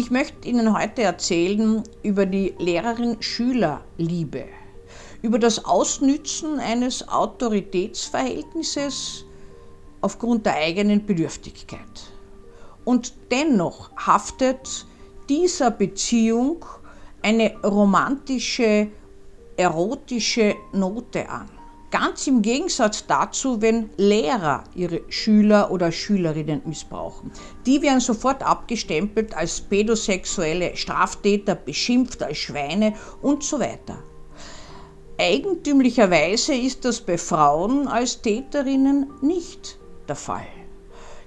Ich möchte Ihnen heute erzählen über die Lehrerin-Schüler-Liebe, über das Ausnützen eines Autoritätsverhältnisses aufgrund der eigenen Bedürftigkeit. Und dennoch haftet dieser Beziehung eine romantische, erotische Note an. Ganz im Gegensatz dazu, wenn Lehrer ihre Schüler oder Schülerinnen missbrauchen. Die werden sofort abgestempelt als pädosexuelle Straftäter, beschimpft als Schweine und so weiter. Eigentümlicherweise ist das bei Frauen als Täterinnen nicht der Fall.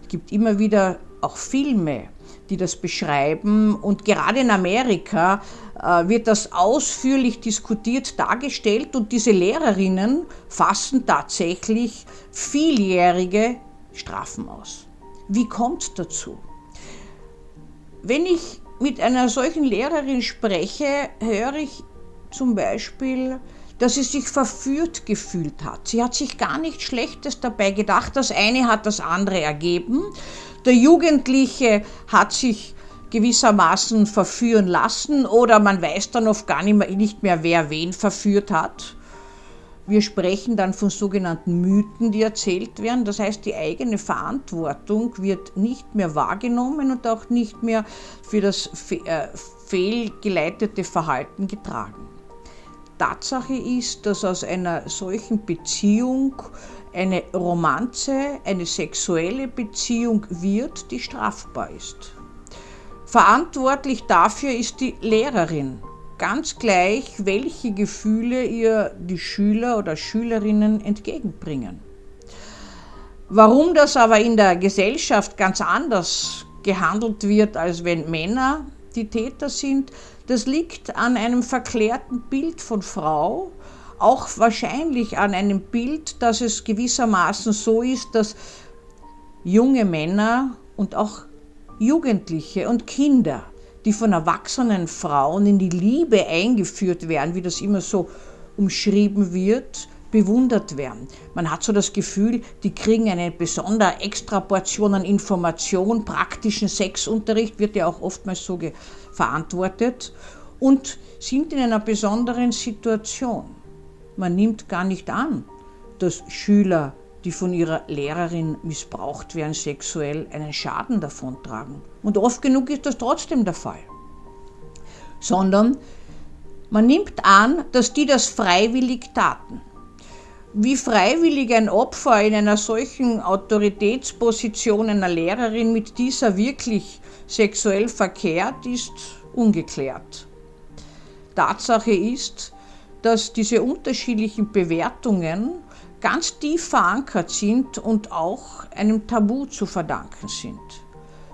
Es gibt immer wieder auch Filme, die das beschreiben. Und gerade in Amerika äh, wird das ausführlich diskutiert dargestellt und diese Lehrerinnen fassen tatsächlich vieljährige Strafen aus. Wie kommt dazu? Wenn ich mit einer solchen Lehrerin spreche, höre ich zum Beispiel, dass sie sich verführt gefühlt hat. Sie hat sich gar nichts Schlechtes dabei gedacht. Das eine hat das andere ergeben. Der Jugendliche hat sich gewissermaßen verführen lassen oder man weiß dann oft gar nicht mehr, nicht mehr, wer wen verführt hat. Wir sprechen dann von sogenannten Mythen, die erzählt werden. Das heißt, die eigene Verantwortung wird nicht mehr wahrgenommen und auch nicht mehr für das äh, fehlgeleitete Verhalten getragen. Tatsache ist, dass aus einer solchen Beziehung eine Romanze, eine sexuelle Beziehung wird, die strafbar ist. Verantwortlich dafür ist die Lehrerin, ganz gleich, welche Gefühle ihr die Schüler oder Schülerinnen entgegenbringen. Warum das aber in der Gesellschaft ganz anders gehandelt wird, als wenn Männer die Täter sind, das liegt an einem verklärten Bild von Frau, auch wahrscheinlich an einem Bild, dass es gewissermaßen so ist, dass junge Männer und auch Jugendliche und Kinder, die von erwachsenen Frauen in die Liebe eingeführt werden, wie das immer so umschrieben wird, bewundert werden. Man hat so das Gefühl, die kriegen eine besondere Extraportion an Information, praktischen Sexunterricht wird ja auch oftmals so verantwortet und sind in einer besonderen Situation. Man nimmt gar nicht an, dass Schüler, die von ihrer Lehrerin missbraucht werden, sexuell einen Schaden davontragen. Und oft genug ist das trotzdem der Fall. Sondern man nimmt an, dass die das freiwillig taten. Wie freiwillig ein Opfer in einer solchen Autoritätsposition einer Lehrerin mit dieser wirklich sexuell verkehrt, ist ungeklärt. Tatsache ist, dass diese unterschiedlichen Bewertungen ganz tief verankert sind und auch einem Tabu zu verdanken sind.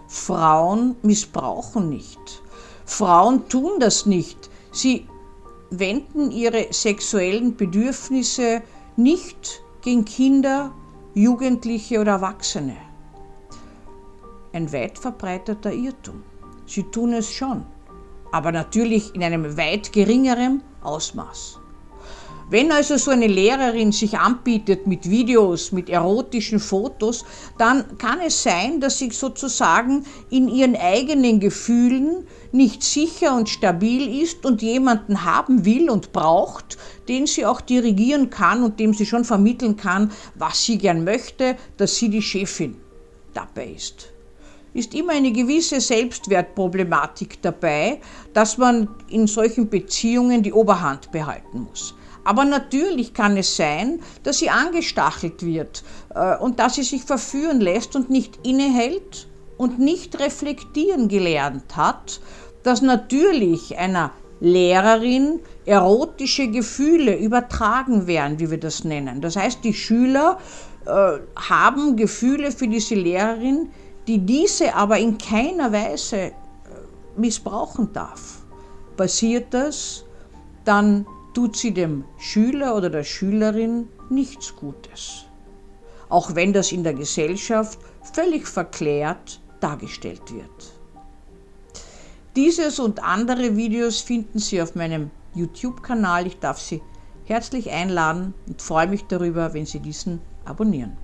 Frauen missbrauchen nicht. Frauen tun das nicht. Sie wenden ihre sexuellen Bedürfnisse nicht gegen Kinder, Jugendliche oder Erwachsene. Ein weit verbreiteter Irrtum. Sie tun es schon, aber natürlich in einem weit geringeren Ausmaß. Wenn also so eine Lehrerin sich anbietet mit Videos, mit erotischen Fotos, dann kann es sein, dass sie sozusagen in ihren eigenen Gefühlen nicht sicher und stabil ist und jemanden haben will und braucht, den sie auch dirigieren kann und dem sie schon vermitteln kann, was sie gern möchte, dass sie die Chefin dabei ist ist immer eine gewisse Selbstwertproblematik dabei, dass man in solchen Beziehungen die Oberhand behalten muss. Aber natürlich kann es sein, dass sie angestachelt wird äh, und dass sie sich verführen lässt und nicht innehält und nicht reflektieren gelernt hat, dass natürlich einer Lehrerin erotische Gefühle übertragen werden, wie wir das nennen. Das heißt, die Schüler äh, haben Gefühle für diese Lehrerin, die diese aber in keiner Weise äh, missbrauchen darf. Passiert das, dann tut sie dem Schüler oder der Schülerin nichts Gutes. Auch wenn das in der Gesellschaft völlig verklärt dargestellt wird. Dieses und andere Videos finden Sie auf meinem YouTube-Kanal. Ich darf Sie herzlich einladen und freue mich darüber, wenn Sie diesen abonnieren.